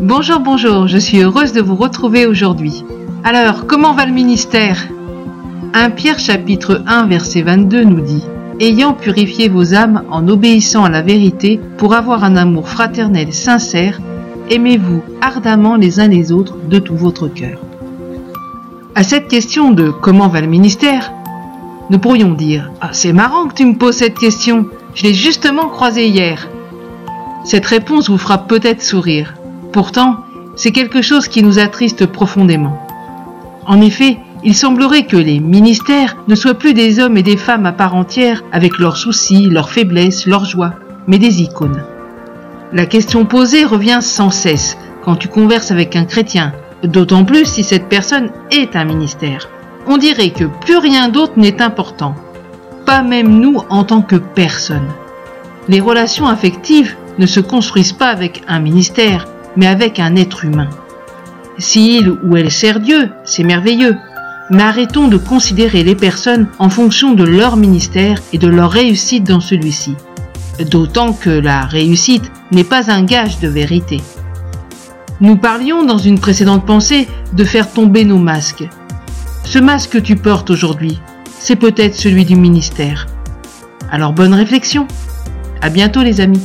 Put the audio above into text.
Bonjour, bonjour, je suis heureuse de vous retrouver aujourd'hui. Alors, comment va le ministère? 1 Pierre chapitre 1 verset 22 nous dit Ayant purifié vos âmes en obéissant à la vérité pour avoir un amour fraternel sincère, aimez-vous ardemment les uns les autres de tout votre cœur. À cette question de comment va le ministère, nous pourrions dire Ah, c'est marrant que tu me poses cette question, je l'ai justement croisé hier. Cette réponse vous fera peut-être sourire. Pourtant, c'est quelque chose qui nous attriste profondément. En effet, il semblerait que les ministères ne soient plus des hommes et des femmes à part entière avec leurs soucis, leurs faiblesses, leurs joies, mais des icônes. La question posée revient sans cesse quand tu converses avec un chrétien, d'autant plus si cette personne est un ministère. On dirait que plus rien d'autre n'est important, pas même nous en tant que personne. Les relations affectives ne se construisent pas avec un ministère, mais avec un être humain. S'il ou elle sert Dieu, c'est merveilleux, mais arrêtons de considérer les personnes en fonction de leur ministère et de leur réussite dans celui-ci. D'autant que la réussite n'est pas un gage de vérité. Nous parlions dans une précédente pensée de faire tomber nos masques. Ce masque que tu portes aujourd'hui, c'est peut-être celui du ministère. Alors bonne réflexion. À bientôt les amis.